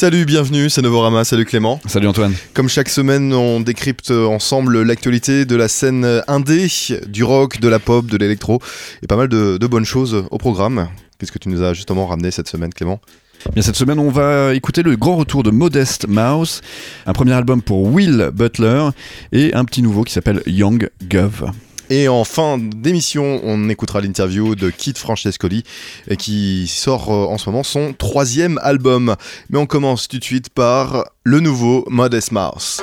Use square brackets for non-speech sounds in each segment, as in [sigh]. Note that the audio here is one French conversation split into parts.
Salut, bienvenue, c'est Novorama, salut Clément. Salut Antoine. Comme chaque semaine, on décrypte ensemble l'actualité de la scène indé, du rock, de la pop, de l'électro, et pas mal de, bonnes choses au programme. Qu'est-ce que tu nous as justement ramené cette semaine Clément? Bien, cette semaine, on va écouter le grand retour de Modest Mouse, un premier album pour Will Butler et un petit nouveau qui s'appelle Young Gov. Et en fin d'émission, on écoutera l'interview de Kit Francescoli qui sort euh, en ce moment son troisième album. Mais on commence tout de suite par le nouveau Modest Mouse.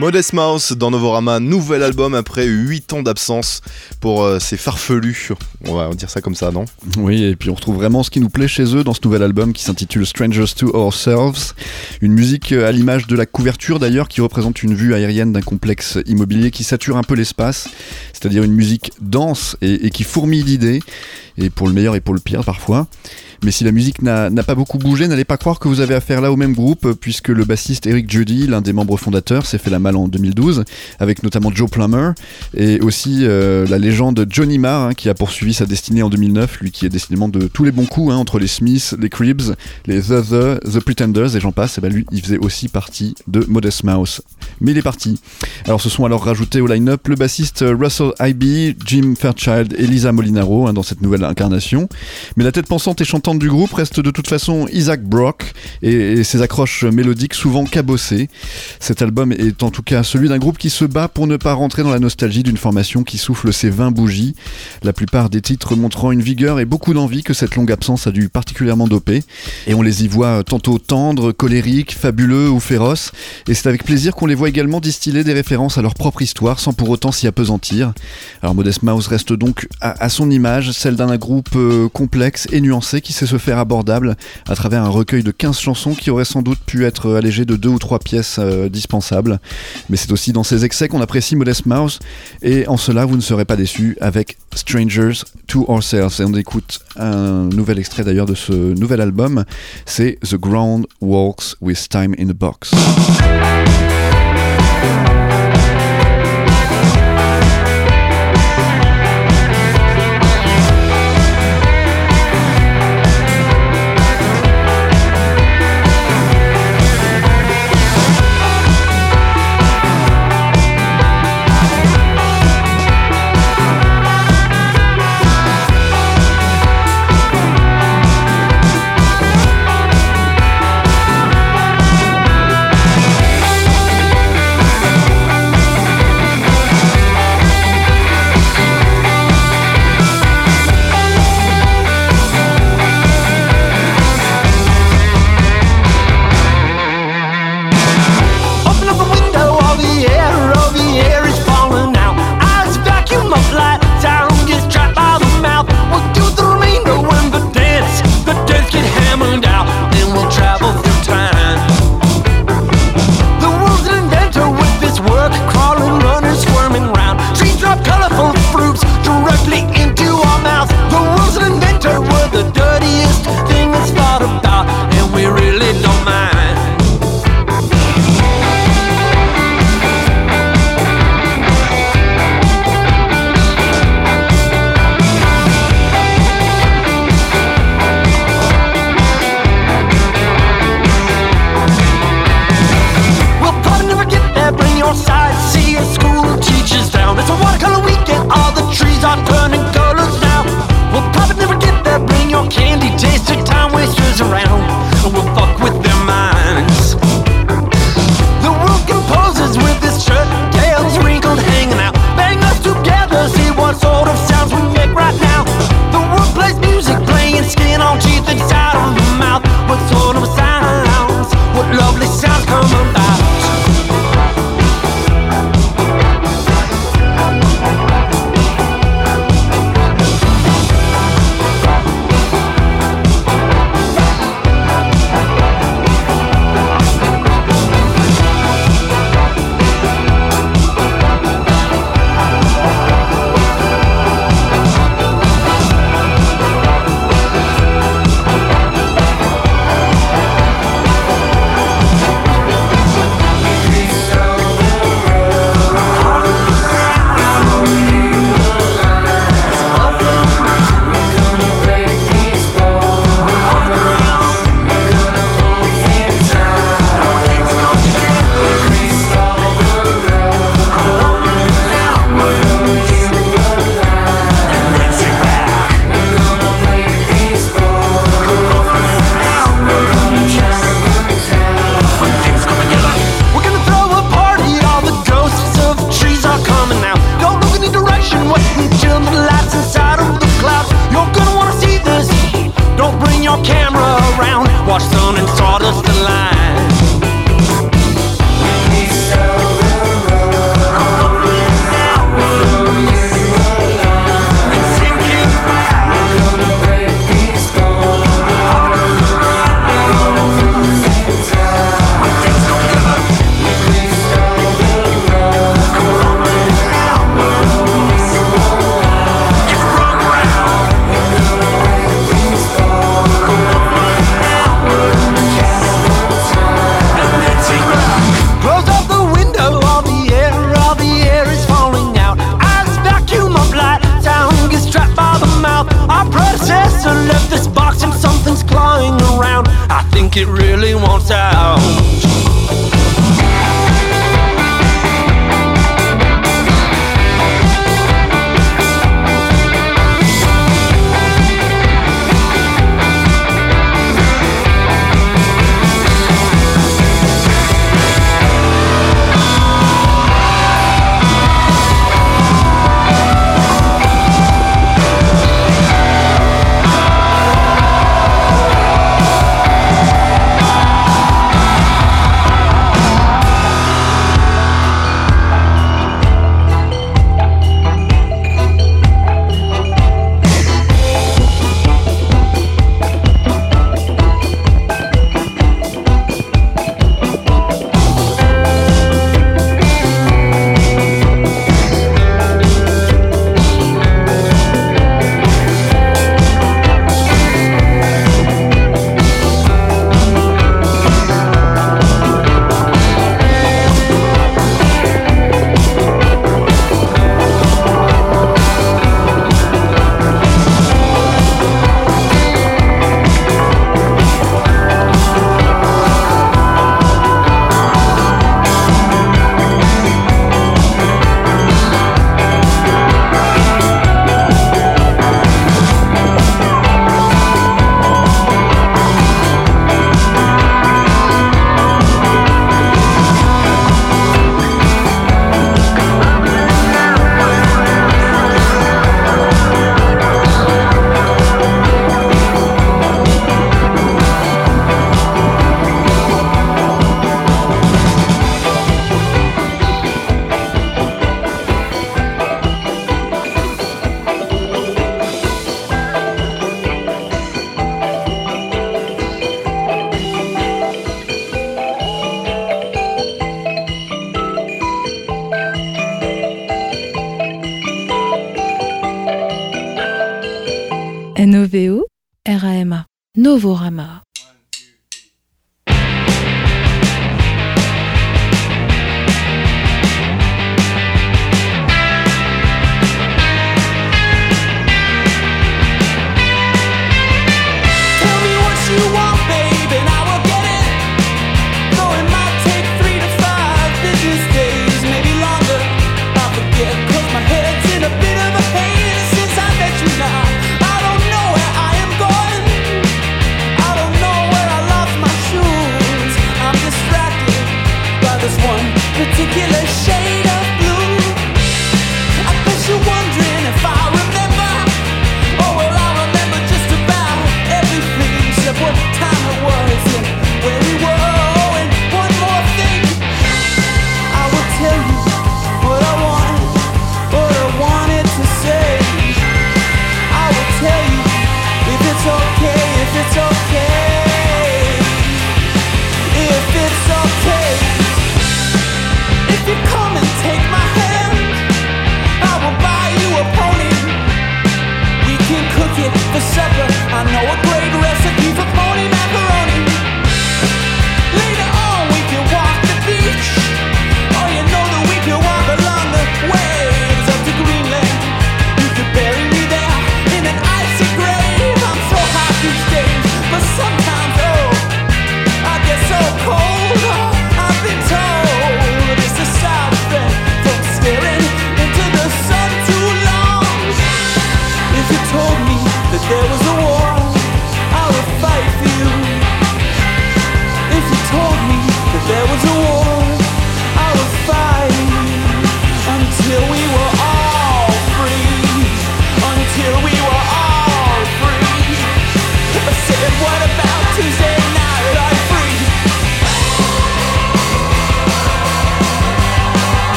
Modest Mouse dans Novorama, nouvel album après 8 ans d'absence pour euh, ces farfelus. On va dire ça comme ça, non? Oui, et puis on retrouve vraiment ce qui nous plaît chez eux dans ce nouvel album qui s'intitule Strangers to Ourselves. Une musique euh, à l'image de la couverture d'ailleurs qui représente une vue aérienne d'un complexe immobilier qui sature un peu l'espace, c'est-à-dire une musique dense et, et qui fourmille d'idées, et pour le meilleur et pour le pire parfois. Mais si la musique n'a pas beaucoup bougé, n'allez pas croire que vous avez affaire là au même groupe, puisque le bassiste Eric Judy, l'un des membres fondateurs, s'est fait la malle en 2012, avec notamment Joe Plummer, et aussi euh, la légende Johnny Marr, hein, qui a poursuivi sa destinée en 2009, lui qui est décidément de tous les bons coups, hein, entre les Smiths, les Cribs, les The The, The Pretenders, et j'en passe, et ben lui, il faisait aussi partie de Modest Mouse. Mais il est parti. Alors ce sont alors rajoutés au line-up le bassiste Russell Ibe, Jim Fairchild et Lisa Molinaro hein, dans cette nouvelle incarnation. Mais la tête pensante et chantante du groupe reste de toute façon Isaac Brock et, ses accroches mélodiques souvent cabossées. Cet album est en tout cas celui d'un groupe qui se bat pour ne pas rentrer dans la nostalgie d'une formation qui souffle ses 20 bougies, la plupart des titres montrant une vigueur et beaucoup d'envie que cette longue absence a dû particulièrement doper. Et on les y voit tantôt tendres, colériques, fabuleux ou féroces, et c'est avec plaisir qu'on les voit également distiller des références à leur propre histoire sans pour autant s'y apesantir. Alors Modest Mouse reste donc à, son image, celle d'un groupe euh, complexe et nuancé qui se faire abordable à travers un recueil de 15 chansons qui aurait sans doute pu être allégé de deux ou trois pièces euh, dispensables. Mais c'est aussi dans ces excès qu'on apprécie Modest Mouse et en cela vous ne serez pas déçus avec Strangers to Ourselves. Et on écoute un nouvel extrait d'ailleurs de ce nouvel album, c'est The Ground Walks with Time in the Box. think it really wants out. Novorama.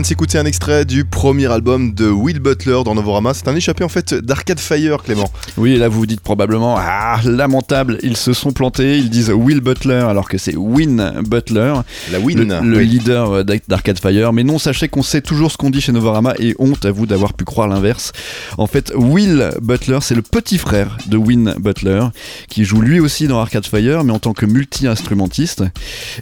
Vient de s'écouter un extrait du premier album de Will Butler dans Novorama. C'est un échappé en fait d'Arcade Fire, Clément. Oui, et là vous vous dites probablement Ah, lamentable, ils se sont plantés. Ils disent Will Butler alors que c'est Win Butler. La Win, le, leader d'Arcade Fire. Mais non, sachez qu'on sait toujours ce qu'on dit chez Novorama et honte à vous d'avoir pu croire l'inverse. En fait, Will Butler, c'est le petit frère de Win Butler qui joue lui aussi dans Arcade Fire, mais en tant que multi-instrumentiste.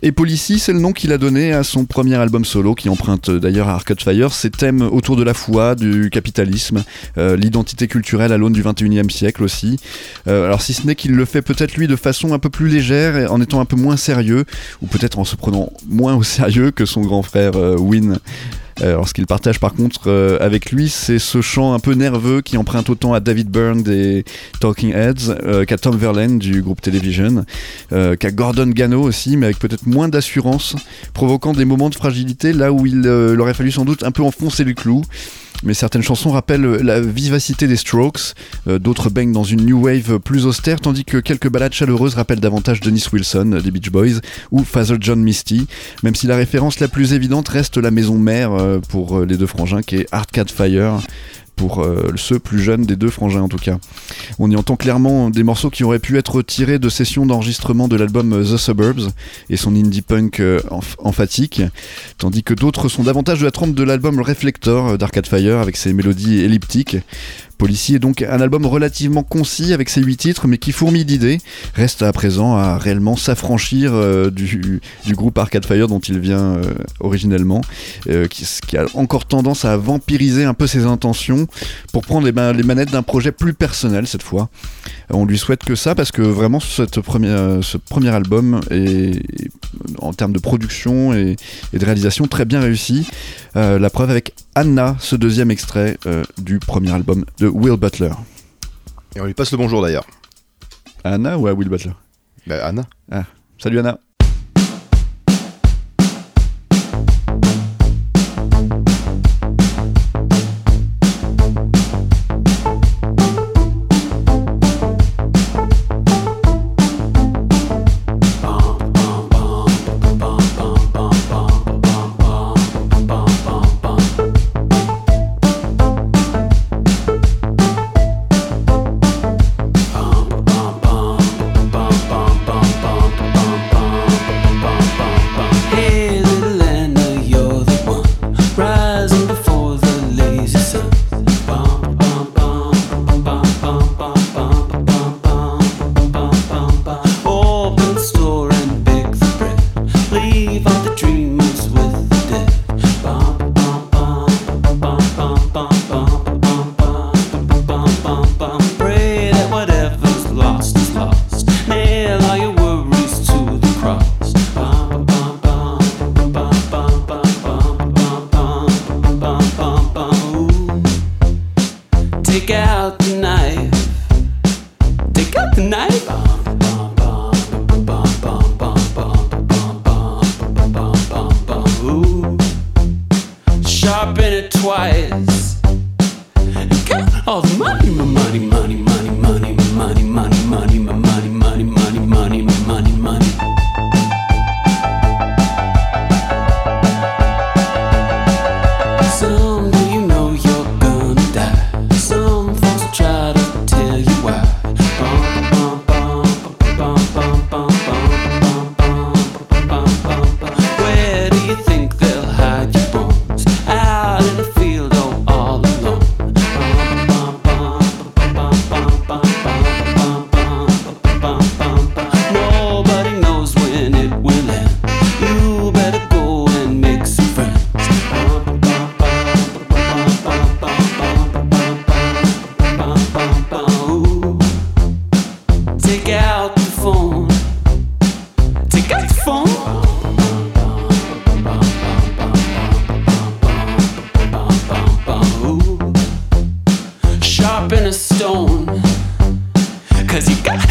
Et Policy, c'est le nom qu'il a donné à son premier album solo qui emprunte d'ailleurs à Arcade Fire, ces thèmes autour de la foi, du capitalisme, euh, l'identité culturelle à l'aune du 21e siècle aussi. Euh, alors si ce n'est qu'il le fait peut-être lui de façon un peu plus légère, en étant un peu moins sérieux, ou peut-être en se prenant moins au sérieux que son grand frère euh, Win. Alors ce qu'il partage par contre avec lui, c'est ce chant un peu nerveux qui emprunte autant à David Byrne des Talking Heads qu'à Tom Verlaine du groupe Television, qu'à Gordon Gano aussi, mais avec peut-être moins d'assurance, provoquant des moments de fragilité là où il aurait fallu sans doute un peu enfoncer le clou. Mais certaines chansons rappellent la vivacité des Strokes, euh, d'autres baignent dans une new wave plus austère, tandis que quelques ballades chaleureuses rappellent davantage Dennis Wilson euh, des Beach Boys ou Father John Misty, même si la référence la plus évidente reste la maison mère euh, pour les deux frangins qui est Cat Fire pour euh, ceux plus jeunes des deux frangins en tout cas. On y entend clairement des morceaux qui auraient pu être tirés de sessions d'enregistrement de l'album The Suburbs et son indie punk euh, emphatique, tandis que d'autres sont davantage de la trompe de l'album Reflector d'Arcade Fire avec ses mélodies elliptiques. Policier est donc un album relativement concis avec ses huit titres, mais qui fourmille d'idées. Reste à présent à réellement s'affranchir euh, du, groupe Arcade Fire dont il vient euh, originellement, euh, qui, a encore tendance à vampiriser un peu ses intentions pour prendre les, les manettes d'un projet plus personnel cette fois. On lui souhaite que ça parce que vraiment cette première, ce premier album est, en termes de production et, de réalisation très bien réussi. la preuve avec Anna, ce deuxième extrait du premier album de Will Butler. Et on lui passe le bonjour d'ailleurs. À Anna ou à Will Butler? Bah, Anna. Ah, salut Anna.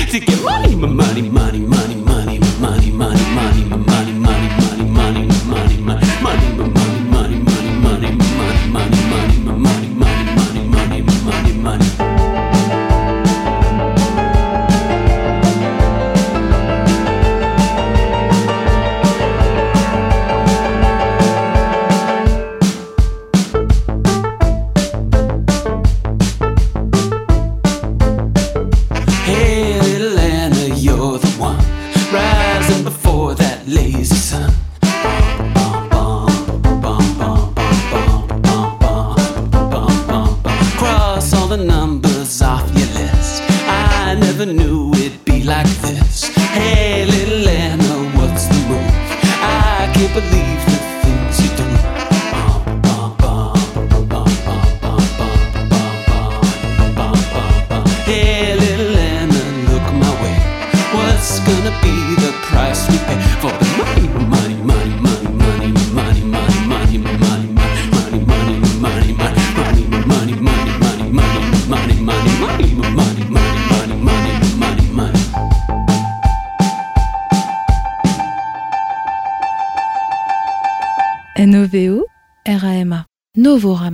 to get money, money, money, money, money. Novorama.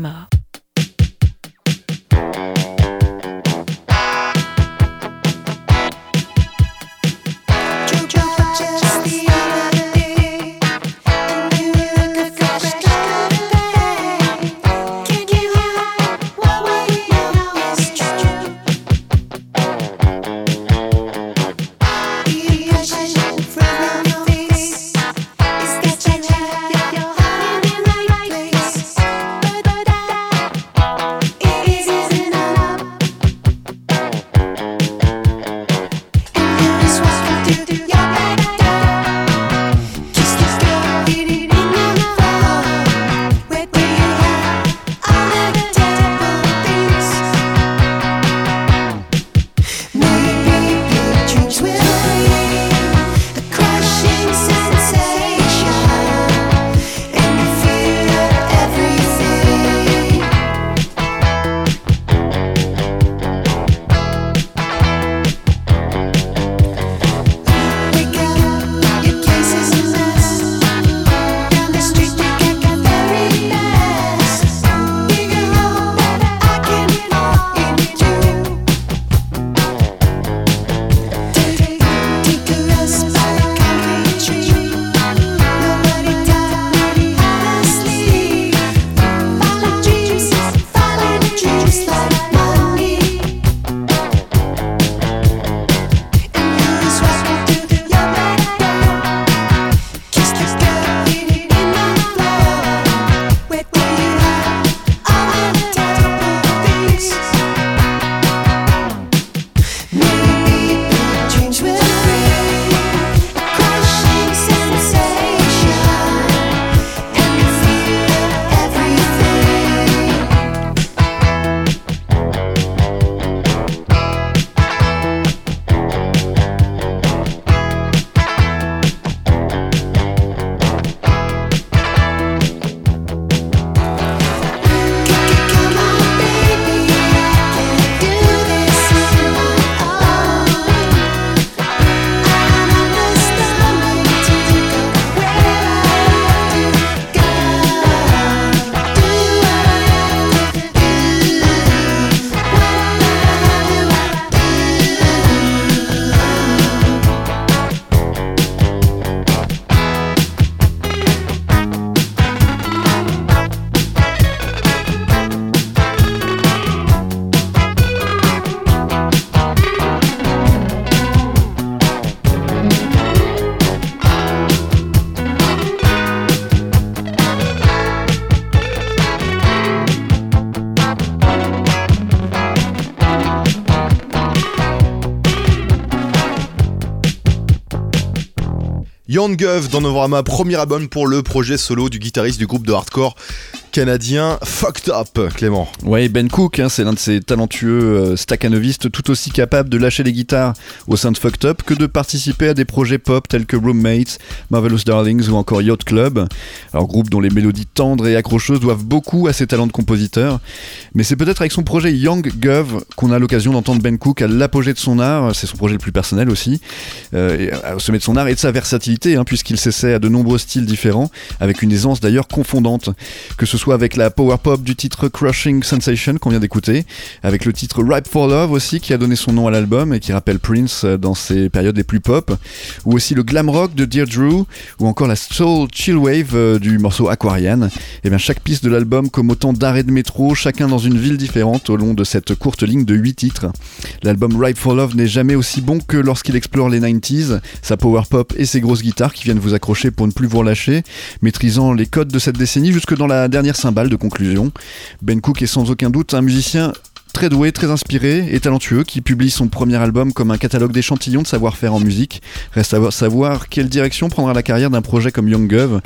Young Gov dans Novorama, premier album pour le projet solo du guitariste du groupe de hardcore canadien Fucked Up, Clément. Ouais, Ben Cook, hein, c'est l'un de ces talentueux euh, staccanovistes tout aussi capable de lâcher les guitares au sein de Fucked Up que de participer à des projets pop tels que Roommates, Marvelous Darlings ou encore Yacht Club. Alors, groupe dont les mélodies tendres et accrocheuses doivent beaucoup à ses talents de compositeur. Mais c'est peut-être avec son projet Young Gov qu'on a l'occasion d'entendre Ben Cook à l'apogée de son art, c'est son projet le plus personnel aussi, euh, au sommet de son art et de sa versatilité, hein, puisqu'il s'essaie à de nombreux styles différents, avec une aisance d'ailleurs confondante. Que ce soit avec la power pop du titre Crushing Sensation qu'on vient d'écouter, avec le titre Ripe for Love aussi qui a donné son nom à l'album et qui rappelle Prince euh, dans ses périodes les plus pop, ou aussi le glam rock de Dear Drew, ou encore la soul chill wave euh, du morceau Aquarian. Et eh bien chaque piste de l'album comme autant d'arrêts de métro, chacun dans une ville différente au long de cette courte ligne de 8 titres. L'album Ripe for Love n'est jamais aussi bon que lorsqu'il explore les 90s, sa power pop et ses grosses guitares qui viennent vous accrocher pour ne plus vous relâcher, maîtrisant les codes de cette décennie jusque dans la dernière cymbale de conclusion. Ben Cook est sans aucun doute un musicien très doué, très inspiré et talentueux qui publie son premier album comme un catalogue d'échantillons de savoir-faire en musique. Reste à savoir quelle direction prendra la carrière d'un projet comme Young Gov.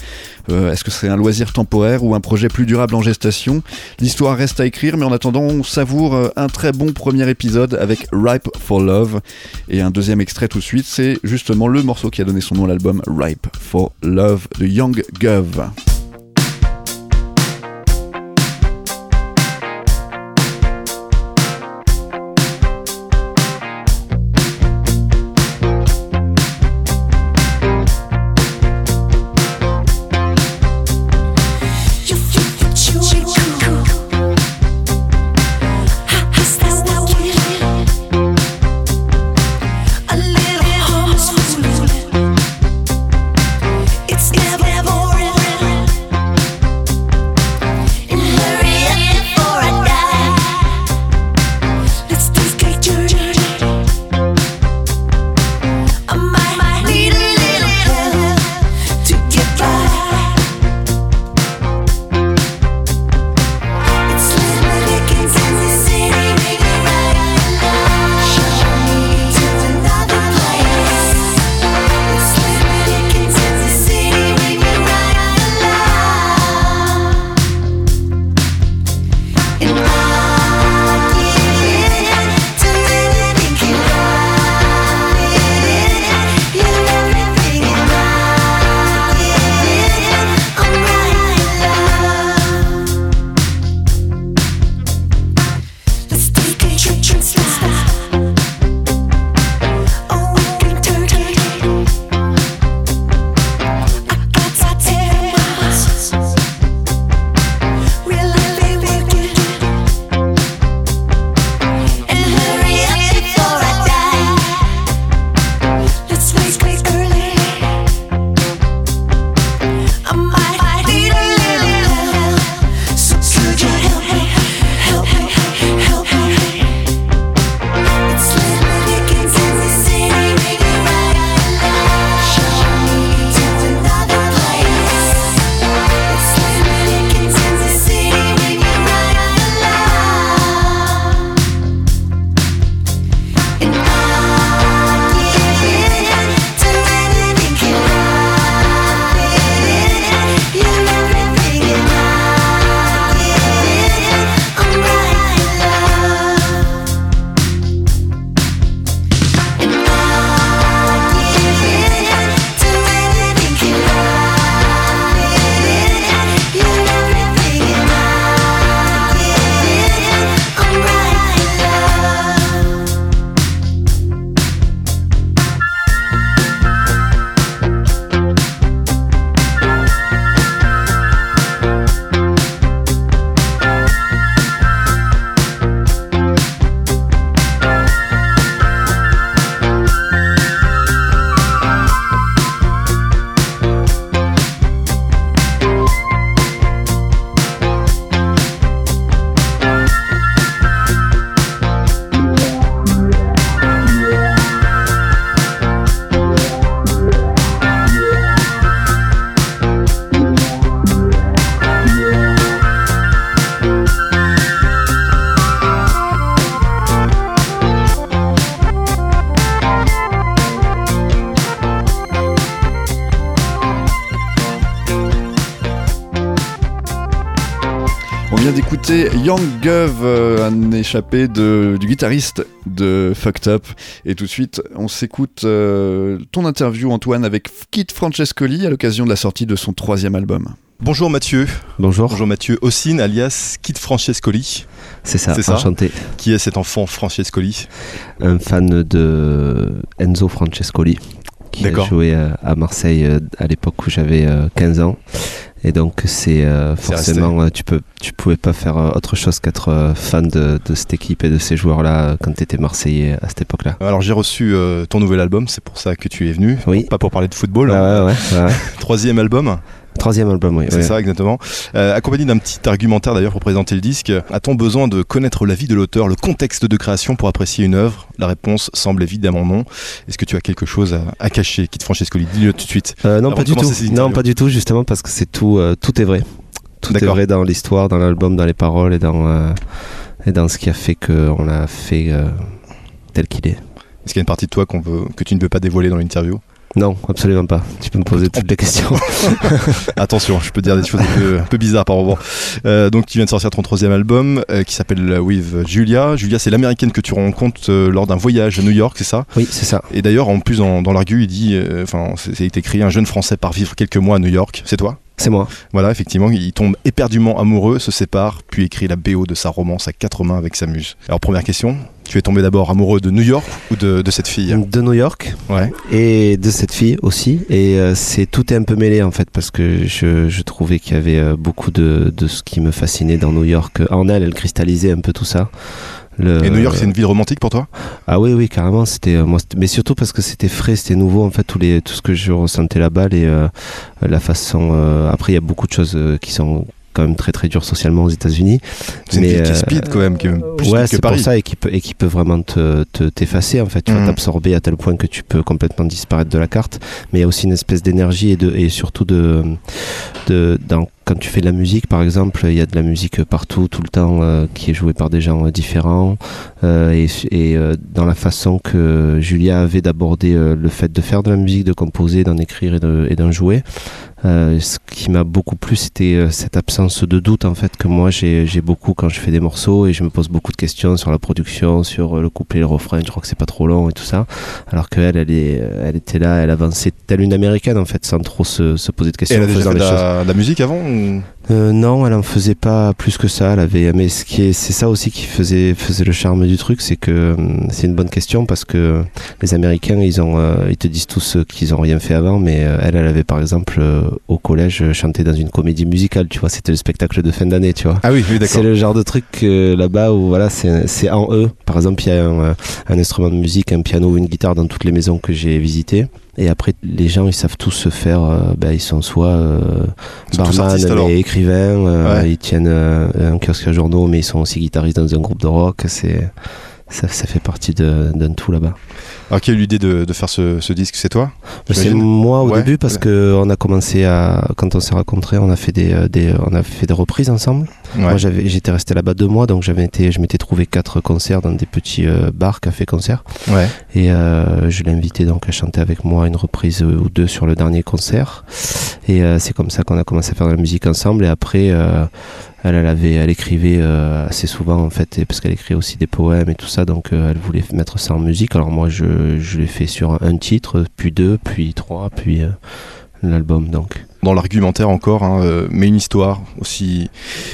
Euh, est-ce que c'est un loisir temporaire ou un projet plus durable en gestation? L'histoire reste à écrire, mais en attendant, on savoure euh, un très bon premier épisode avec Ripe for Love. Et un deuxième extrait tout de suite, c'est justement le morceau qui a donné son nom à l'album Ripe for Love de Young Gov. d'écouter Young Gov, euh, un échappé de, du guitariste de Fucked Up. Et tout de suite, on s'écoute euh, ton interview, Antoine, avec Kit Francescoli à l'occasion de la sortie de son troisième album. Bonjour Mathieu. Bonjour. Bonjour Mathieu Ossine, alias Kit Francescoli. C'est ça, C'est ça enchanté. Qui est cet enfant Francescoli Un fan de Enzo Francescoli, qui a joué euh, à Marseille à l'époque où j'avais euh, 15 ans. Et donc c'est euh, forcément, euh, tu peux, tu pouvais pas faire euh, autre chose qu'être fan de, de cette équipe et de ces joueurs-là quand tu étais Marseillais à cette époque-là. Alors j'ai reçu euh, ton nouvel album, c'est pour ça que tu es venu. Oui. Pas pour parler de football. Hein. ouais, ouais, ouais. [laughs] Troisième album, Troisième album, oui. c'est ouais. ça exactement. Euh, accompagné d'un petit argumentaire d'ailleurs pour présenter le disque. A-t-on besoin de connaître la vie de l'auteur, le contexte de création pour apprécier une œuvre? La réponse semble évidemment non. Est-ce que tu as quelque chose à, à cacher, Kit Francescoli? Dis-le tout de suite. Euh, non, pas du tout. Non, pas du tout, justement parce que c'est tout, euh, tout est vrai. Tout est vrai dans l'histoire, dans l'album, dans les paroles et dans, et dans ce qui a fait qu'on l'a fait tel qu'il est. Est-ce qu'il y a une partie de toi qu'on veut, que tu ne veux pas dévoiler dans l'interview? Non, absolument pas. Tu peux me poser toutes les questions. [laughs] [laughs] Attention, je peux dire des choses un peu, un peu bizarres par moment. Euh, donc, tu viens de sortir ton troisième album euh, qui s'appelle With Julia. Julia, c'est l'américaine que tu rencontres euh, lors d'un voyage à New York, c'est ça? Oui, c'est ça. Et d'ailleurs, en plus, dans, dans l'argu, il dit, euh, enfin, c'est écrit un jeune Français part vivre quelques mois à New York. C'est toi? C'est moi. Voilà, effectivement, il tombe éperdument amoureux, se sépare, puis écrit la BO de sa romance à quatre mains avec sa muse. Alors, première question, tu es tombé d'abord amoureux de New York ou de, de cette fille De New York Ouais. et de cette fille aussi. Et euh, c'est tout est un peu mêlé en fait parce que je, je trouvais qu'il y avait euh, beaucoup de, de ce qui me fascinait dans New York. En elle, elle cristallisait un peu tout ça. Le- Et New York, c'est une ville romantique pour toi? Ah oui, oui, carrément. C'était euh, moi, mais surtout parce que c'était frais, c'était nouveau en fait. Tous les, tout ce que je ressentais là-bas, les, euh, la façon. euh, après, il y a beaucoup de choses euh, qui sont quand même très très dures socialement aux États-Unis. C'est une ville qui est euh, speed quand même, qui est même plus ouais, c'est pour ça et qui peut, et qui peut vraiment te te- t'effacer en fait. Tu vas t'absorber à tel point que tu peux complètement disparaître de la carte. Mais il y a aussi une espèce d'énergie et de et surtout de de dans quand tu fais de la musique, par exemple, il y a de la musique partout, tout le temps, euh, qui est jouée par des gens euh, différents. Euh, et et dans la façon que Julia avait d'aborder le fait de faire de la musique, de composer, d'en écrire et de- et d'en jouer, ce qui m'a beaucoup plu, c'était cette absence de doute, en fait, que moi j'ai beaucoup quand je fais des morceaux et je me pose beaucoup de questions sur la production, sur le couplet, le refrain, je crois que c'est pas trop long et tout ça. Alors qu'elle, elle, est, elle était là, elle avançait telle une américaine, en fait, sans trop se, se poser de Et questions. elle a déjà fait la, de la musique avant ou- Euh, non, elle en faisait pas plus que ça. Elle avait, mais ce qui est, c'est ça aussi qui faisait, faisait le charme du truc, c'est que hum, c'est une bonne question parce que les Américains, ils ont, euh, ils te disent tous euh, qu'ils ont rien fait avant, mais euh, elle, elle avait par exemple euh, au collège euh, chanté dans une comédie musicale. Tu vois, c'était le spectacle de fin d'année, tu vois. Ah oui, oui, d'accord. C'est le genre de truc euh, là-bas où voilà, c'est c'est en eux. Par exemple, il y a un, euh, un instrument de musique, un piano ou une guitare dans toutes les maisons que j'ai visitées. Et après, les gens, ils savent tous se faire. euh, ben, ils sont soit euh, barman, mais écrivains. Euh, Ouais. Ils tiennent euh, un kiosque à journaux, mais ils sont aussi guitaristes dans un groupe de rock. C'est ça, ça fait partie de- d'un tout là-bas. Alors, qui a eu l'idée de, de faire ce, ce disque? C'est toi C'est J'imagine? moi au Ouais. début parce que on a commencé à quand on s'est rencontrés, on a fait des, euh, des on a fait des reprises ensemble. Ouais. Moi, j'étais resté là-bas deux mois, donc j'avais été, je m'étais trouvé quatre concerts dans des petits euh, bars, cafés-concerts. Ouais. Et euh, je l'ai invité donc à chanter avec moi une reprise euh, ou deux sur le dernier concert. Et euh, c'est comme ça qu'on a commencé à faire de la musique ensemble. Et après, elle, elle avait, elle écrivait euh, assez souvent en fait, et parce qu'elle écrit aussi des poèmes et tout ça. Donc euh, elle voulait mettre ça en musique. Alors moi, je, je l'ai fait sur un titre, puis deux, puis trois, puis euh, l'album. Donc. Dans l'argumentaire encore, hein, mais une histoire, aussi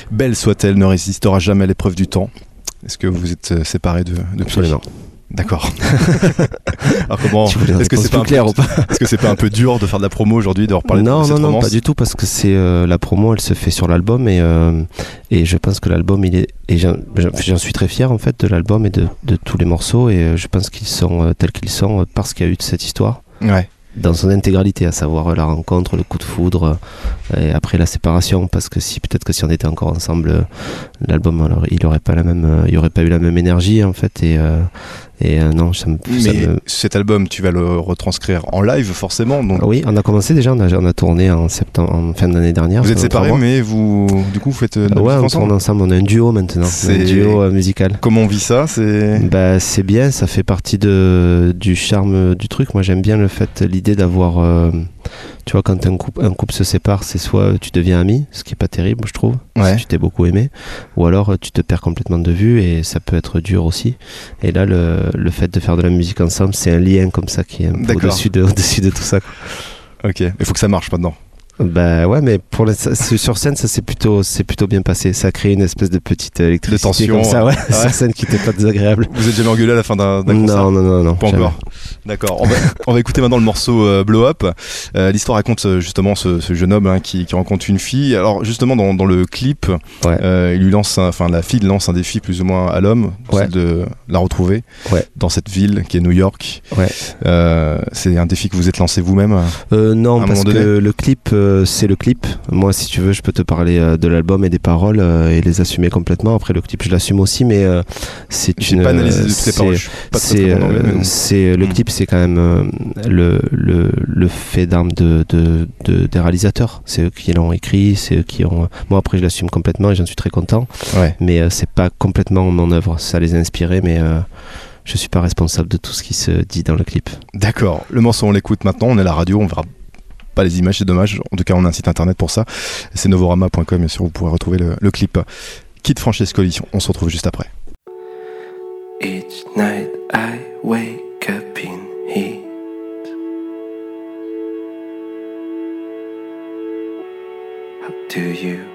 belle soit-elle, ne résistera jamais à l'épreuve du temps. Est-ce que vous êtes séparés de, depuis Absolument. D'accord. [laughs] Alors comment Est-ce que c'est pas, claire ou peu- pas? est-ce que c'est pas un peu dur de faire de la promo aujourd'hui, de reparler non, de cette non, non, pas du tout, parce que c'est euh, la promo, elle se fait sur l'album et, euh, et je pense que l'album, il est. Et j'en suis très fier en fait de l'album et de, de tous les morceaux et euh, je pense qu'ils sont euh, tels qu'ils sont parce qu'il y a eu cette histoire Ouais. dans son intégralité, à savoir la rencontre, le coup de foudre et après la séparation. Parce que si peut-être que si on était encore ensemble, l'album, alors il aurait pas la même, il aurait pas eu la même énergie en fait et. Euh, et euh, non, ça me, ça Mais me- cet album, tu vas le retranscrire en live forcément. Donc Oui, on a commencé déjà, on a, on a tourné en septembre, en fin d'année dernière. vous êtes pendant trois séparés, mais vous, du coup, vous faites euh, Ouais, on tourne ensemble. on a un duo maintenant, C'est- un duo euh, musical. Comment on vit ça C'est Bah, c'est bien, ça fait partie de, du charme du truc. Moi, j'aime bien le fait, l'idée d'avoir euh, Tu vois, quand un couple, un couple se sépare, c'est soit tu deviens ami, ce qui est pas terrible, je trouve, Ouais. si tu t'es beaucoup aimé, ou alors euh, tu te perds complètement de vue et ça peut être dur aussi. Et là, le, le fait de faire de la musique ensemble, c'est un lien comme ça qui est un peu D'accord. au-dessus de, au-dessus de tout ça. quoi. Ok, il faut que ça marche maintenant. Bah ouais, mais pour la- sur scène, ça s'est plutôt, c'est plutôt bien passé. Ça a créé une espèce de petite euh, électricité tension, comme ça, ouais, ouais. [laughs] sur scène qui était pas désagréable. Vous êtes jamais engueulé à la fin d'un concert Non, non, non, non. Pas jamais. encore. D'accord. On va, [laughs] on va écouter maintenant le morceau euh, Blow Up. Euh, L'histoire raconte justement ce, ce jeune homme hein, qui, qui rencontre une fille. Alors justement dans, dans le clip, Ouais. euh, il lui lance, enfin la fille lance un défi plus ou moins à l'homme, de la retrouver dans cette ville qui est New York. C'est un défi que vous êtes lancé vous-même. Non, À un parce moment que le clip, euh, c'est le clip. Moi, si tu veux, je peux te parler euh, de l'album et des paroles euh, et les assumer complètement. Après, le clip, je l'assume aussi, mais c'est une. pas analysé c'est- bon mais le Mm. clip c'est quand même le, le, le fait d'armes de, de, de- des réalisateurs c'est eux qui l'ont écrit c'est eux qui ont moi après je l'assume complètement et j'en suis très content Ouais. mais c'est pas complètement mon œuvre ça les a inspirés mais je suis pas responsable de tout ce qui se dit dans le clip D'accord. Le morceau on l'écoute maintenant. On est à la radio. On verra pas les images, c'est dommage. En tout cas, on a un site internet pour ça. C'est novorama.com. Bien sûr, vous pourrez retrouver le, le clip. Kid Francescoli. On se retrouve juste après. Each night I wake up in heat. How do you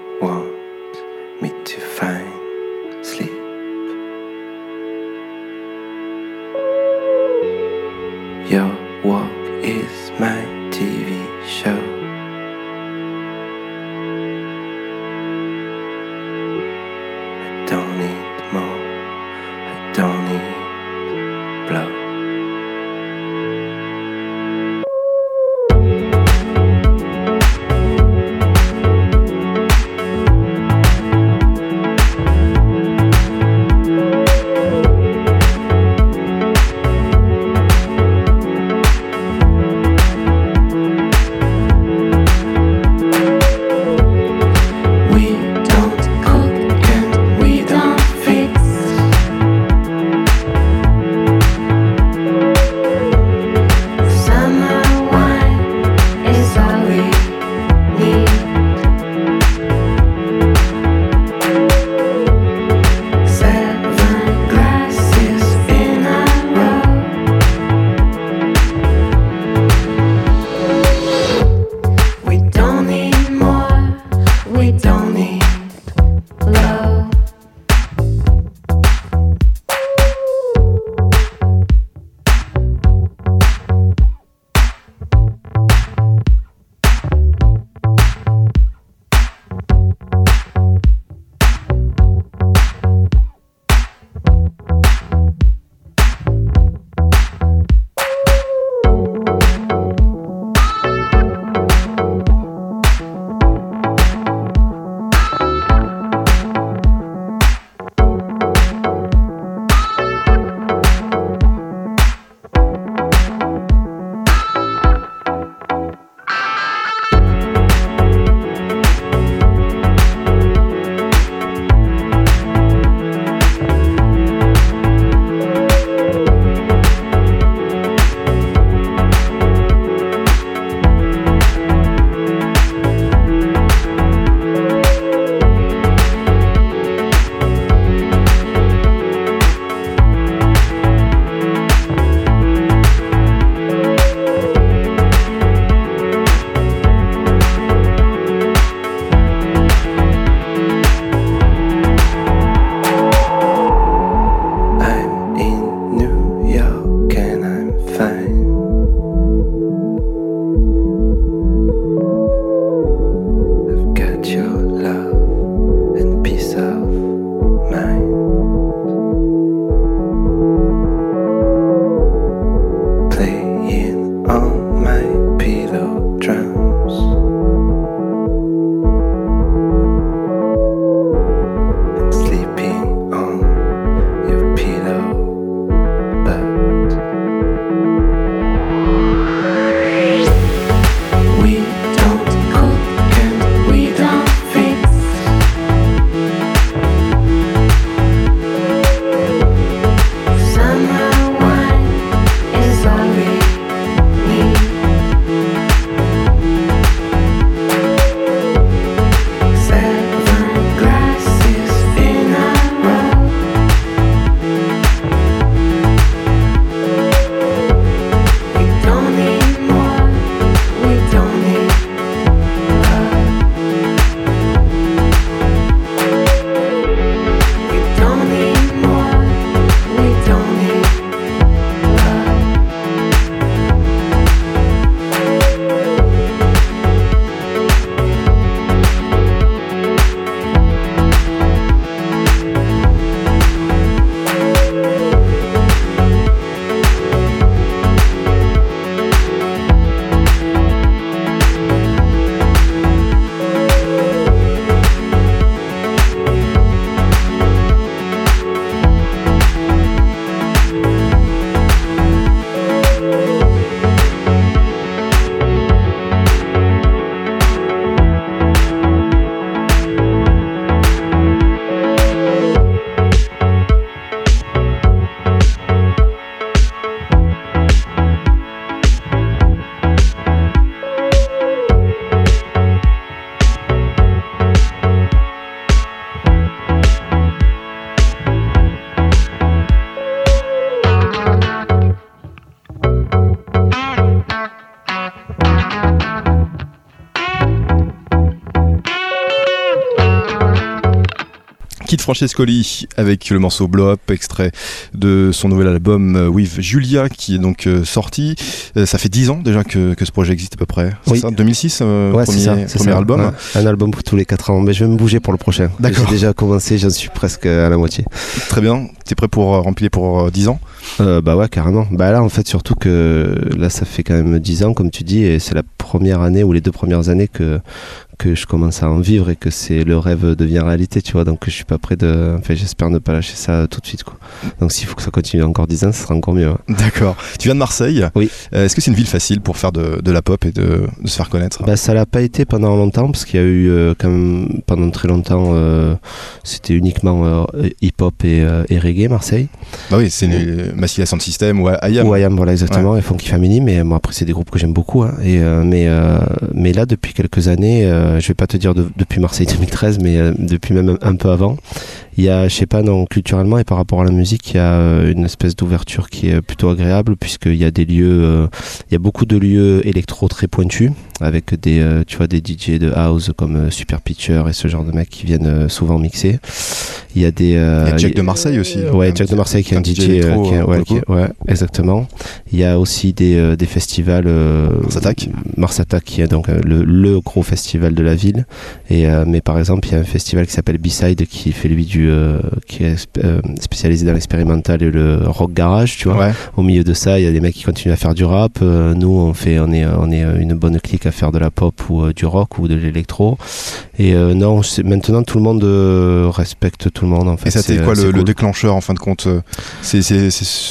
Francescoli avec le morceau Blow Up, extrait de son nouvel album euh, With Julia qui est donc euh, sorti. Euh, ça fait 10 ans déjà que, que ce projet existe à peu près. C'est Oui. ça 2006, euh, Ouais, premier, c'est ça. c'est premier ça. album. Ouais. Un album pour tous les 4 ans. Mais je vais me bouger pour le prochain. D'accord. J'ai déjà commencé, j'en suis presque à la moitié. Très bien. T'es prêt pour remplir pour euh, 10 ans? Euh, bah ouais, carrément. Bah là, en fait, surtout que là, ça fait quand même 10 ans, comme tu dis, et c'est la première année ou les deux premières années que que je commence à en vivre et que c'est le rêve devient réalité, tu vois. Donc je suis pas prêt de. Enfin, j'espère ne pas lâcher ça tout de suite, quoi. Donc s'il faut que ça continue encore 10 ans, ce sera encore mieux. D'accord. Tu viens de Marseille. Oui. Euh, Est-ce que c'est une ville facile pour faire de, de la pop et de, de se faire connaître? Bah, ça l'a pas été pendant longtemps parce qu'il y a eu euh, quand même pendant très longtemps euh, c'était uniquement hip-hop et, et reggae Marseille. Bah oui, c'est une Massilia Sound System ou IAM. Ou IAM, voilà exactement, et Funky Family, mais moi après c'est des groupes que j'aime beaucoup. hein. et, mais, mais là depuis quelques années, je vais pas te dire de- depuis Marseille 2013, mais euh, depuis même un, un peu avant, il y a, je sais pas, non, culturellement et par rapport à la musique, il y a euh, une espèce d'ouverture qui est plutôt agréable puisqu'il y a des lieux, euh, il y a beaucoup de lieux électro très pointus avec des, euh, tu vois, des DJ de house comme euh, Super Pitcher et ce genre de mecs qui viennent euh, souvent mixer. Il y a des, euh, Il y a Jack de Marseille aussi. Ouais, Jack de Marseille qui est un, DJ DJ, euh, électro, qui est- euh, ouais, pour qui le est- ouais, exactement. Il y a aussi des, euh, des festivals. Euh, Mars Attack. Mars Attack, qui est donc euh, le, le gros festival de la ville. Et euh, mais par exemple, il y a un festival qui s'appelle B-Side qui fait lui du, euh, qui est euh, spécialisé dans l'expérimental et le rock garage, tu vois. Ouais. Au milieu de ça, il y a des mecs qui continuent à faire du rap. Euh, nous, on fait, on est, on est euh, une bonne clique à faire de la pop ou euh, du rock ou de l'électro. Et euh, non, maintenant tout le monde euh, respecte tout le monde. En fait, Et ça, c'était quoi euh, le, déclencheur en fin de compte euh, C'est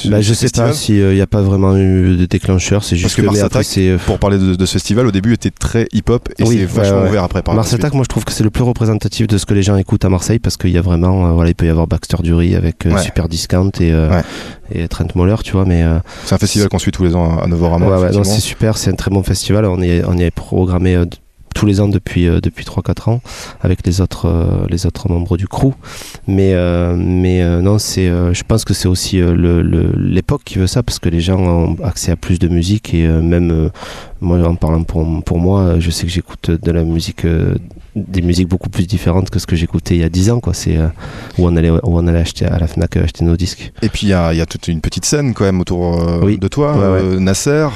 Bah, je sais pas s'il n'y a pas vraiment eu de déclencheur, c'est juste que Mars mais après, Attack, c'est. euh, Pour parler de, de ce festival, au début, était très hip-hop et Oui, c'est vachement ouais, ouais. ouvert après par suite. Attack, moi je trouve que c'est le plus représentatif de ce que les gens écoutent à Marseille parce qu'il y a vraiment, euh, voilà, il peut y avoir Baxter Dury avec euh, Ouais. Super Discount et, euh, Ouais. et Trent Moller, tu vois, mais C'est un festival qu'on suit tous les ans à Novorama. ouais, c'est super, c'est un très bon festival. On y est, on y est programmé tous les ans depuis euh, depuis 3-4 ans avec les autres euh, les autres membres du crew. Mais euh, mais non, c'est je pense que c'est aussi le- le- l'époque qui veut ça parce que les gens ont accès à plus de musique et même moi en parlant pour pour moi, je sais que j'écoute de la musique des musiques beaucoup plus différentes que ce que j'écoutais il y a 10 ans quoi c'est euh, où on allait où on allait acheter à la Fnac euh, acheter nos disques Et puis il y, a il y a toute une petite scène quand même autour euh, Oui. de toi, Ouais, ouais. Nasser.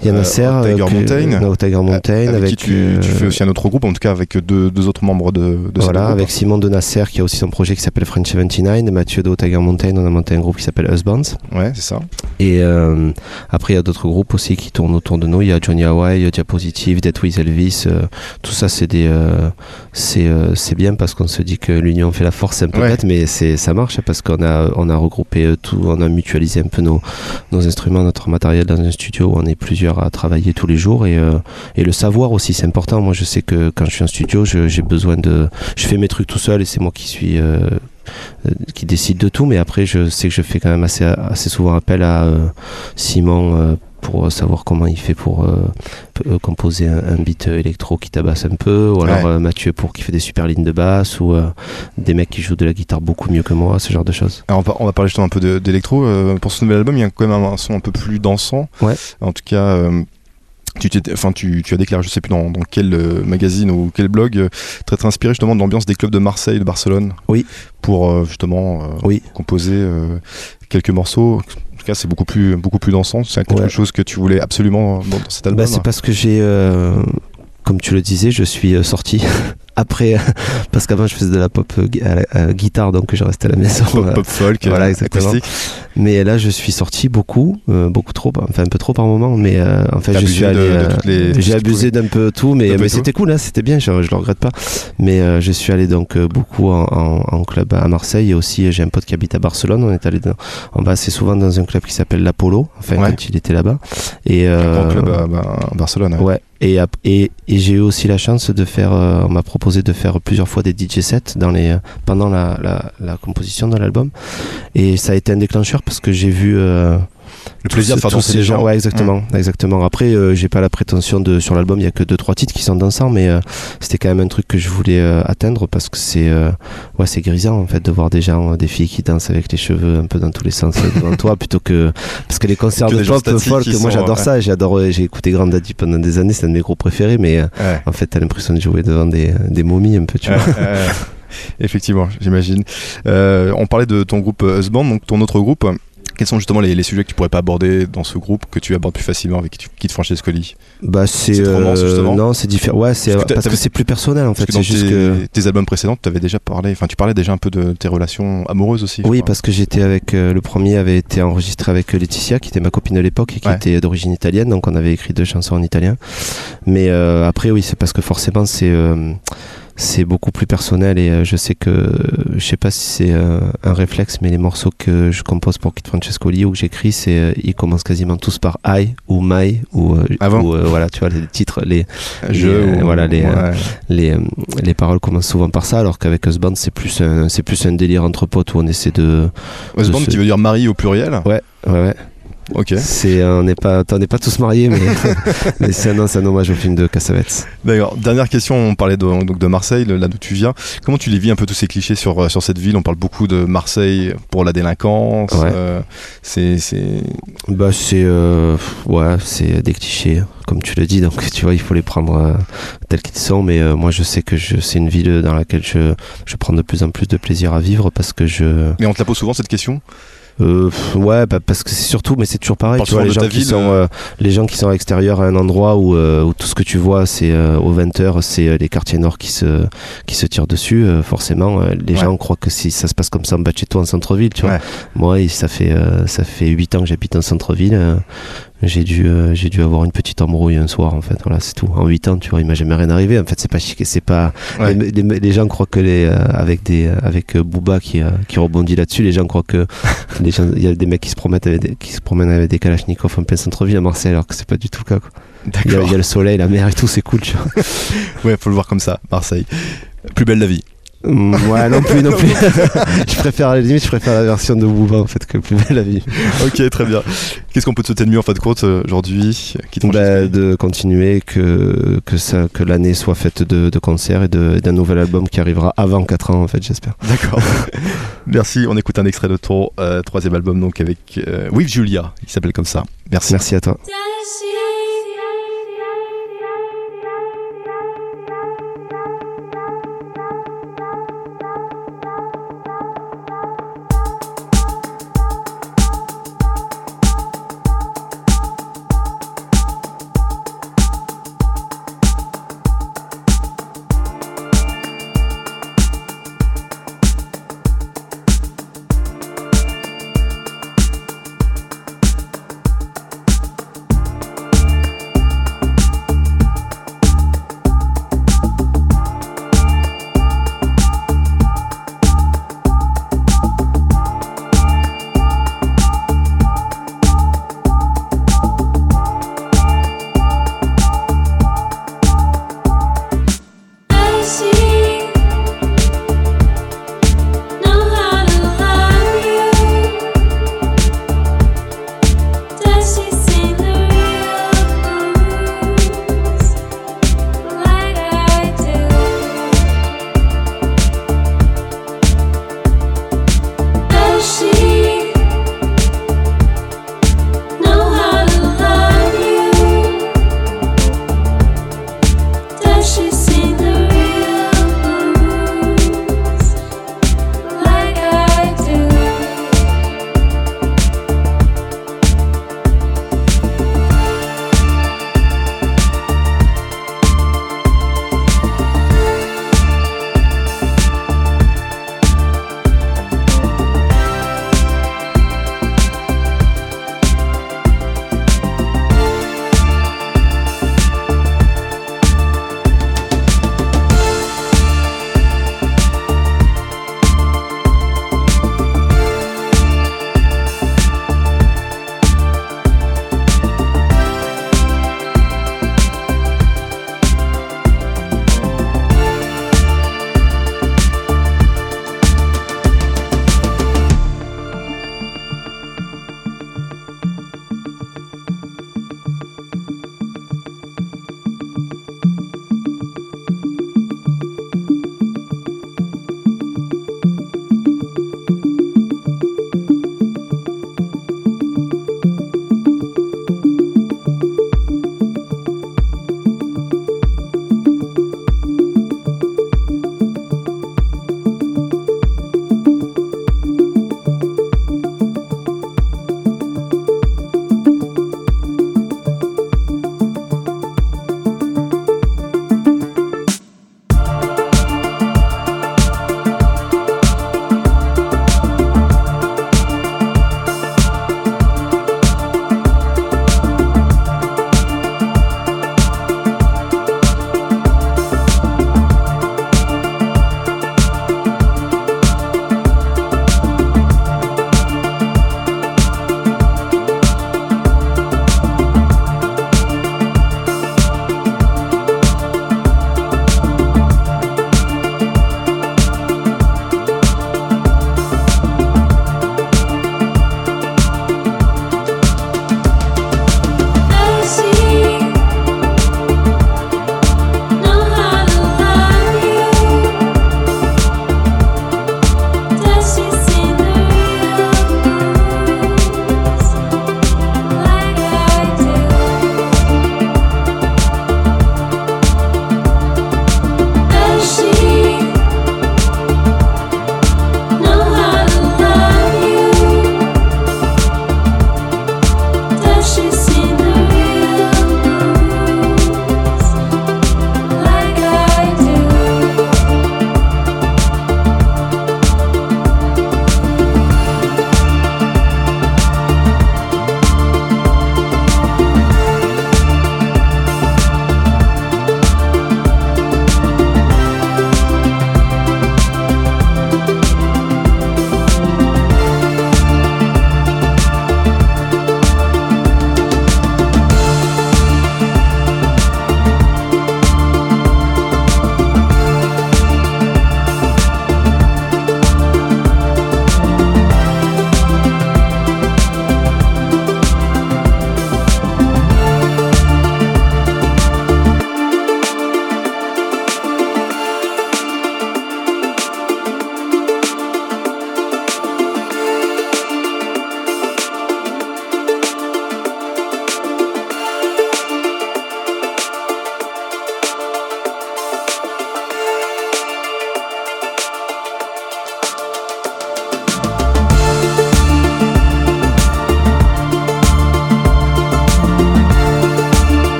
il y a Nasser Tiger Mountain. no, Tiger Mountain avec, avec, qui tu, tu fais aussi un autre groupe, en tout cas avec deux, deux autres membres de, de Voilà, groupe. avec Simon de Nasser qui a aussi son projet qui s'appelle French 79 et Mathieu de Tiger Mountain, on a monté un groupe qui s'appelle Husbands. Ouais, c'est ça. Et euh, après, il y a d'autres groupes aussi qui tournent autour de nous. Il y a Johnny Hawaii, Diapositive, Dead with Elvis. euh, tout ça, c'est des, euh, c'est, euh, bien parce qu'on se dit que l'union fait la force, c'est un peu Ouais. bête, mais c'est, ça marche parce qu'on a, on a regroupé tout, on a mutualisé un peu nos, nos instruments, notre matériel dans un studio où on est plusieurs à travailler tous les jours et, et le savoir aussi, c'est important. Moi, je sais que quand je suis en studio, je- j'ai besoin de, je fais mes trucs tout seul et c'est moi qui suis, qui décide de tout, mais après je sais que je fais quand même assez, assez souvent appel à euh, Simon euh, pour savoir comment il fait pour euh, euh, composer un, un beat électro qui tabasse un peu, ou alors Ouais. euh, Mathieu pour qui fait des super lignes de basse, ou euh, des mecs qui jouent de la guitare beaucoup mieux que moi, ce genre de choses. Alors, on, va, on va parler justement un peu d'électro. Euh, pour ce nouvel album, il y a quand même un, son un peu plus dansant. Ouais. En tout cas, euh, tu, t'étais- enfin, tu, tu as déclaré, je sais plus dans, dans quel euh, magazine ou quel blog, euh, très, très inspiré justement de l'ambiance des clubs de Marseille et de Barcelone. Oui. Pour euh, justement Oui. composer quelques morceaux. En tout cas, c'est beaucoup plus, beaucoup plus dansant. C'est quelque Ouais. chose que tu voulais absolument dans, dans cet album. Bah, c'est parce que j'ai, comme tu le disais, je suis sorti [laughs] après, [laughs] parce qu'avant je faisais de la pop euh, à la- à guitare, donc je restais à la [laughs] maison. pop, euh, pop folk, voilà, euh, exactement. acoustique. Mais là, je suis sorti beaucoup, euh, beaucoup trop, enfin un peu trop par moment, mais euh, en fait, je suis allé, euh, j'ai abusé d'un peu tout, mais, c'était cool, hein, c'était bien, je, je le regrette pas. Mais euh, je suis allé donc euh, beaucoup en, en- en club à Marseille et aussi euh, j'ai un pote qui habite à Barcelone. On est allé, dans, on va assez souvent dans un club qui s'appelle l'Apollo, enfin Ouais. quand il était là-bas. Et Un euh, grand club à, bah, à Barcelone. ouais. Ouais, et, et, et j'ai eu aussi la chance de faire, euh, on m'a proposé de faire plusieurs fois des DJ sets dans les, pendant la, la, la composition de l'album. Et ça a été un déclencheur parce que j'ai vu. euh, Le plaisir de faire danser les gens. Ouais, exactement, exactement. Après, euh, j'ai pas la prétention de sur l'album, il y a que deux trois titres qui sont dansants, mais euh, c'était quand même un truc que je voulais euh, atteindre parce que c'est euh, ouais, c'est grisant en fait de voir des gens, des filles qui dansent avec les cheveux un peu dans tous les sens devant toi, [laughs] plutôt que parce que les concerts de pop folk, moi j'adore ouais. ça, j'adore, j'ai écouté Grand Daddy pendant des années, c'est un de mes groupes préférés, mais Ouais. en fait t'as l'impression de jouer devant des, des momies un peu, tu vois. [laughs] Effectivement, j'imagine. On parlait de ton groupe Husband, donc ton autre groupe. Quels sont justement les, les sujets que tu pourrais pas aborder dans ce groupe que tu abordes plus facilement avec Kid Francescoli Bah c'est euh, non, c'est différent. Ouais, c'est Parce que c'est plus personnel en fait. Parce que dans juste tes, que tes albums précédents, tu avais déjà parlé, enfin tu parlais déjà un peu de tes relations amoureuses aussi. Oui, parce que j'étais avec euh, le premier avait été enregistré avec euh, Laetitia, qui était ma copine de l'époque et qui Ouais. était d'origine italienne, donc on avait écrit deux chansons en italien. Mais euh, après, oui, c'est parce que forcément c'est euh, c'est beaucoup plus personnel et euh, je sais que je sais pas si c'est euh, un réflexe, mais les morceaux que je compose pour Kid Francescoli ou que j'écris, c'est euh, ils commencent quasiment tous par I ou My ou, bon ou, euh, voilà, tu vois les titres, les Je, euh, voilà, les, euh, les, les paroles commencent souvent par ça, alors qu'avec Husband, c'est plus un, c'est plus un délire entre potes où on essaie de. Husband de se- qui veut dire mari au pluriel. Ouais, ouais, ouais. Ok. C'est, on n'est pas, on n'est pas tous mariés, mais, [laughs] [laughs] mais c'est un, un hommage au film de Cassavetes. D'accord. Dernière question, on parlait de, donc de Marseille, le- là d'où tu viens. Comment tu les vis un peu tous ces clichés sur, euh, sur cette ville? On parle beaucoup de Marseille pour la délinquance. Ouais. euh, c'est, c'est... Bah, c'est, euh, ouais, c'est des clichés, comme tu le dis, donc tu vois, il faut les prendre euh, tels qu'ils sont, mais euh, moi je sais que c'est une ville dans laquelle je, je prends de plus en plus de plaisir à vivre parce que je, Mais on te la pose souvent cette question? Euh, ouais, bah, parce que c'est surtout, mais c'est toujours pareil. Tu vois, les gens, qui ville, sont, euh. euh, les gens qui sont à l'extérieur à un endroit où, euh, où tout ce que tu vois, c'est euh, aux 20h, c'est euh, les quartiers nord qui se, qui se tirent dessus. euh, forcément, euh, les Ouais. gens croient que si ça se passe comme ça en bas de chez toi en centre-ville, tu vois. Ouais. Moi, ça fait, euh, ça fait 8 ans que j'habite en centre-ville. J'ai dû, euh, j'ai dû avoir une petite embrouille un soir, en fait. Voilà, c'est tout. En 8 ans, tu vois, il m'a jamais rien arrivé. En fait, c'est pas chic, c'est pas. Ouais. Les, les- les gens croient que les, euh, avec des, avec euh, Booba qui, qui rebondit là-dessus, les gens croient que [laughs] les gens- il y a des mecs qui se promènent avec des, qui se promènent avec des kalachnikovs en plein centre-ville à Marseille, alors que c'est pas du tout le cas. quoi. Il y, y a le soleil, la mer et tout, c'est cool, tu vois. Ouais, faut le voir comme ça, Marseille. Plus belle la vie. Ouais, non plus, non plus. [laughs] [laughs] je préfère à la limite, je préfère la version de Booba en fait que plus belle la vie. ok, très bien. Qu'est-ce qu'on peut te souhaiter de mieux en fin de compte euh, aujourd'hui qui Bah, de continuer, que, que, ça, que l'année soit faite de, de concerts et de- d'un nouvel album qui arrivera avant 4 ans en fait, j'espère. D'accord. [laughs] Merci. On écoute un extrait de ton euh, troisième album donc avec euh, With Julia. Il s'appelle comme ça. Merci. Merci à toi.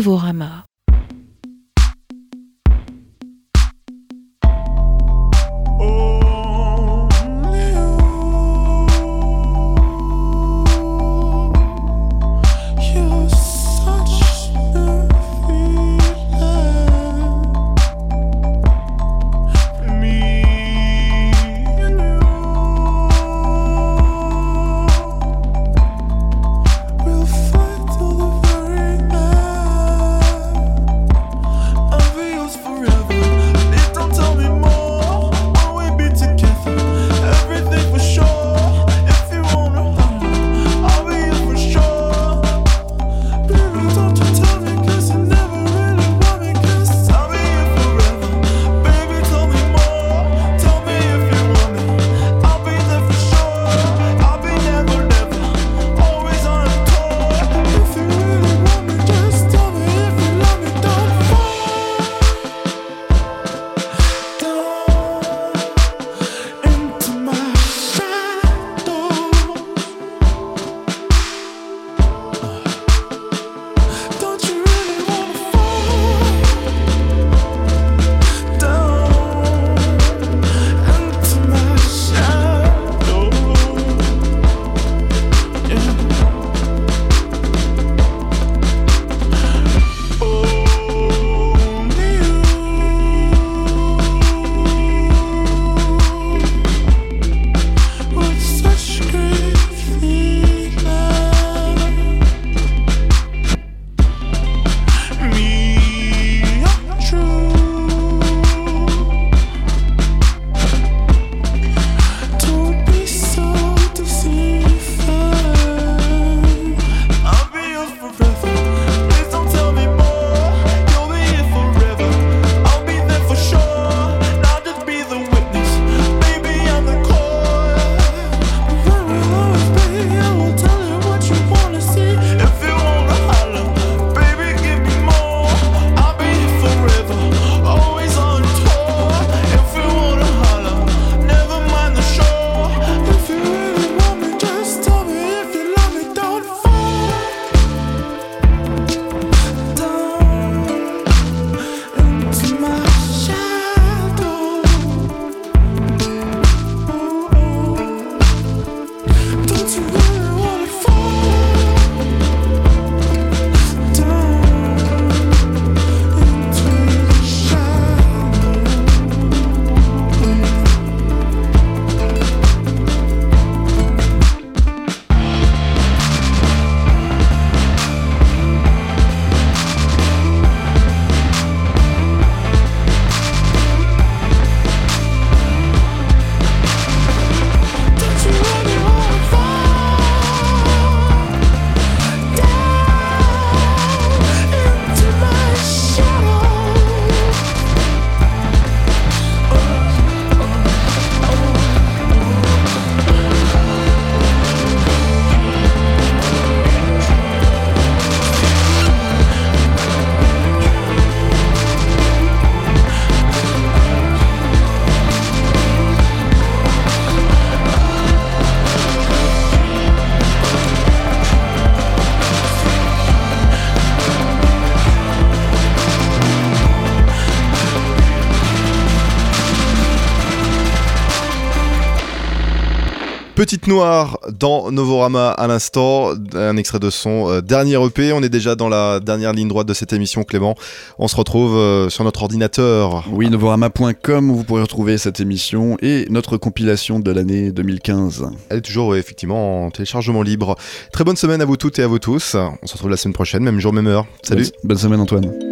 vos remords. Noir dans Novorama à l'instant, un extrait de son euh, dernier EP. On est déjà dans la dernière ligne droite de cette émission, Clément. On se retrouve euh, sur notre ordinateur. Oui, novorama.com où vous pourrez retrouver cette émission et notre compilation de l'année 2015. Elle est toujours effectivement en téléchargement libre. Très bonne semaine à vous toutes et à vous tous. On se retrouve la semaine prochaine, même jour, même heure. Salut. Bonne semaine, Antoine.